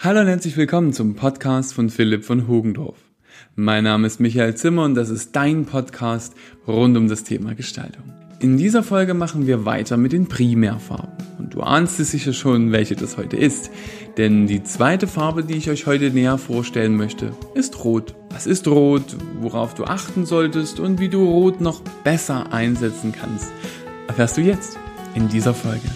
Hallo und herzlich willkommen zum Podcast von Philipp von Hogendorf. Mein Name ist Michael Zimmer und das ist dein Podcast rund um das Thema Gestaltung. In dieser Folge machen wir weiter mit den Primärfarben. Und du ahnst es sicher schon, welche das heute ist. Denn die zweite Farbe, die ich euch heute näher vorstellen möchte, ist Rot. Was ist Rot, worauf du achten solltest und wie du Rot noch besser einsetzen kannst, erfährst du jetzt in dieser Folge.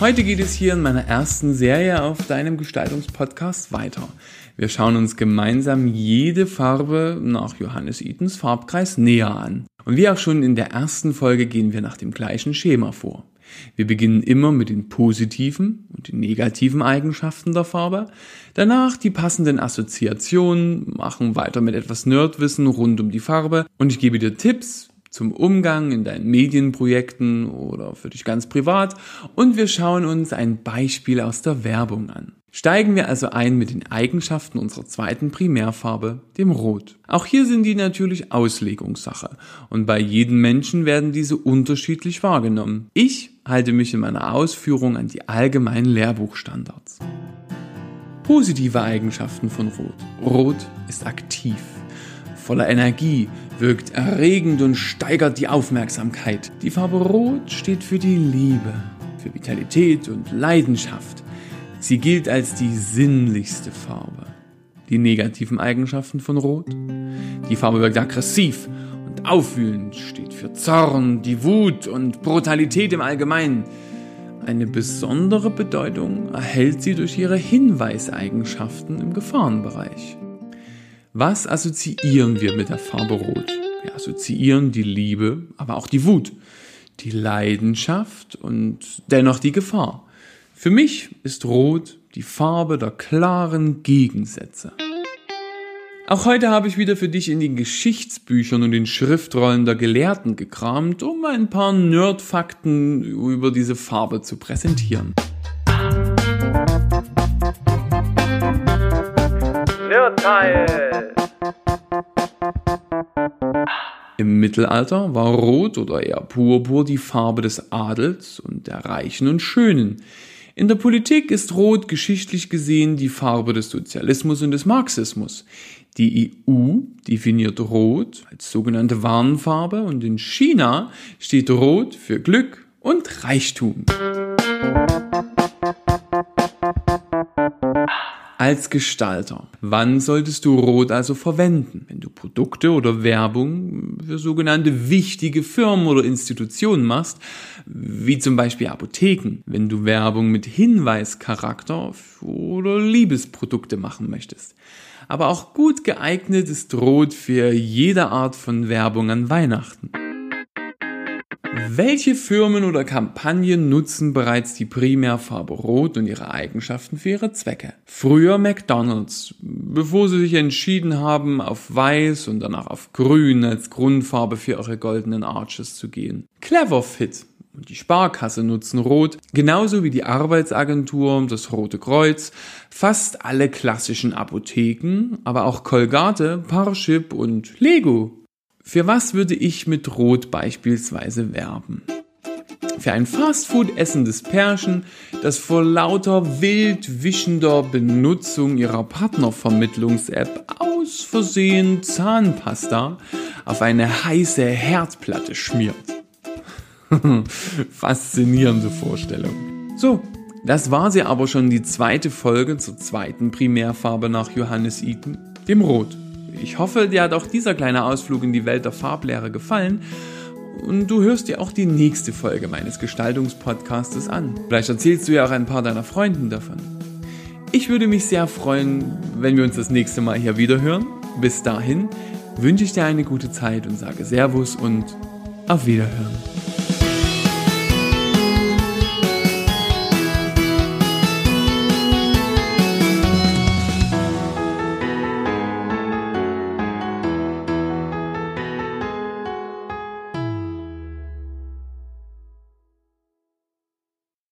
Heute geht es hier in meiner ersten Serie auf deinem Gestaltungspodcast weiter. Wir schauen uns gemeinsam jede Farbe nach Johannes Itens Farbkreis näher an. Und wie auch schon in der ersten Folge gehen wir nach dem gleichen Schema vor. Wir beginnen immer mit den positiven und den negativen Eigenschaften der Farbe, danach die passenden Assoziationen, machen weiter mit etwas Nerdwissen rund um die Farbe und ich gebe dir Tipps, zum Umgang in deinen Medienprojekten oder für dich ganz privat und wir schauen uns ein Beispiel aus der Werbung an. Steigen wir also ein mit den Eigenschaften unserer zweiten Primärfarbe, dem Rot. Auch hier sind die natürlich Auslegungssache und bei jedem Menschen werden diese unterschiedlich wahrgenommen. Ich halte mich in meiner Ausführung an die allgemeinen Lehrbuchstandards. Positive Eigenschaften von Rot. Rot ist aktiv voller Energie, wirkt erregend und steigert die Aufmerksamkeit. Die Farbe Rot steht für die Liebe, für Vitalität und Leidenschaft. Sie gilt als die sinnlichste Farbe. Die negativen Eigenschaften von Rot? Die Farbe wirkt aggressiv und aufwühlend, steht für Zorn, die Wut und Brutalität im Allgemeinen. Eine besondere Bedeutung erhält sie durch ihre Hinweiseigenschaften im Gefahrenbereich. Was assoziieren wir mit der Farbe Rot? Wir assoziieren die Liebe, aber auch die Wut, die Leidenschaft und dennoch die Gefahr. Für mich ist Rot die Farbe der klaren Gegensätze. Auch heute habe ich wieder für dich in den Geschichtsbüchern und den Schriftrollen der Gelehrten gekramt, um ein paar Nerdfakten über diese Farbe zu präsentieren. Nerdteil! Im Mittelalter war Rot oder eher Purpur die Farbe des Adels und der Reichen und Schönen. In der Politik ist Rot geschichtlich gesehen die Farbe des Sozialismus und des Marxismus. Die EU definiert Rot als sogenannte Warnfarbe und in China steht Rot für Glück und Reichtum. Als Gestalter, wann solltest du Rot also verwenden? Wenn du Produkte oder Werbung für sogenannte wichtige Firmen oder Institutionen machst, wie zum Beispiel Apotheken, wenn du Werbung mit Hinweischarakter oder Liebesprodukte machen möchtest. Aber auch gut geeignet ist Rot für jede Art von Werbung an Weihnachten. Welche Firmen oder Kampagnen nutzen bereits die Primärfarbe Rot und ihre Eigenschaften für ihre Zwecke? Früher McDonald's, bevor sie sich entschieden haben, auf Weiß und danach auf Grün als Grundfarbe für ihre goldenen Arches zu gehen. Cleverfit und die Sparkasse nutzen Rot, genauso wie die Arbeitsagentur, das Rote Kreuz, fast alle klassischen Apotheken, aber auch Colgate, Parship und Lego für was würde ich mit Rot beispielsweise werben? Für ein Fastfood essendes Pärchen, das vor lauter wild wischender Benutzung ihrer Partnervermittlungs-App aus Versehen Zahnpasta auf eine heiße Herdplatte schmiert. Faszinierende Vorstellung. So, das war sie aber schon die zweite Folge zur zweiten Primärfarbe nach Johannes Eaton, dem Rot. Ich hoffe, dir hat auch dieser kleine Ausflug in die Welt der Farblehre gefallen und du hörst dir auch die nächste Folge meines Gestaltungspodcastes an. Vielleicht erzählst du ja auch ein paar deiner Freunden davon. Ich würde mich sehr freuen, wenn wir uns das nächste Mal hier wieder hören. Bis dahin wünsche ich dir eine gute Zeit und sage Servus und auf Wiederhören.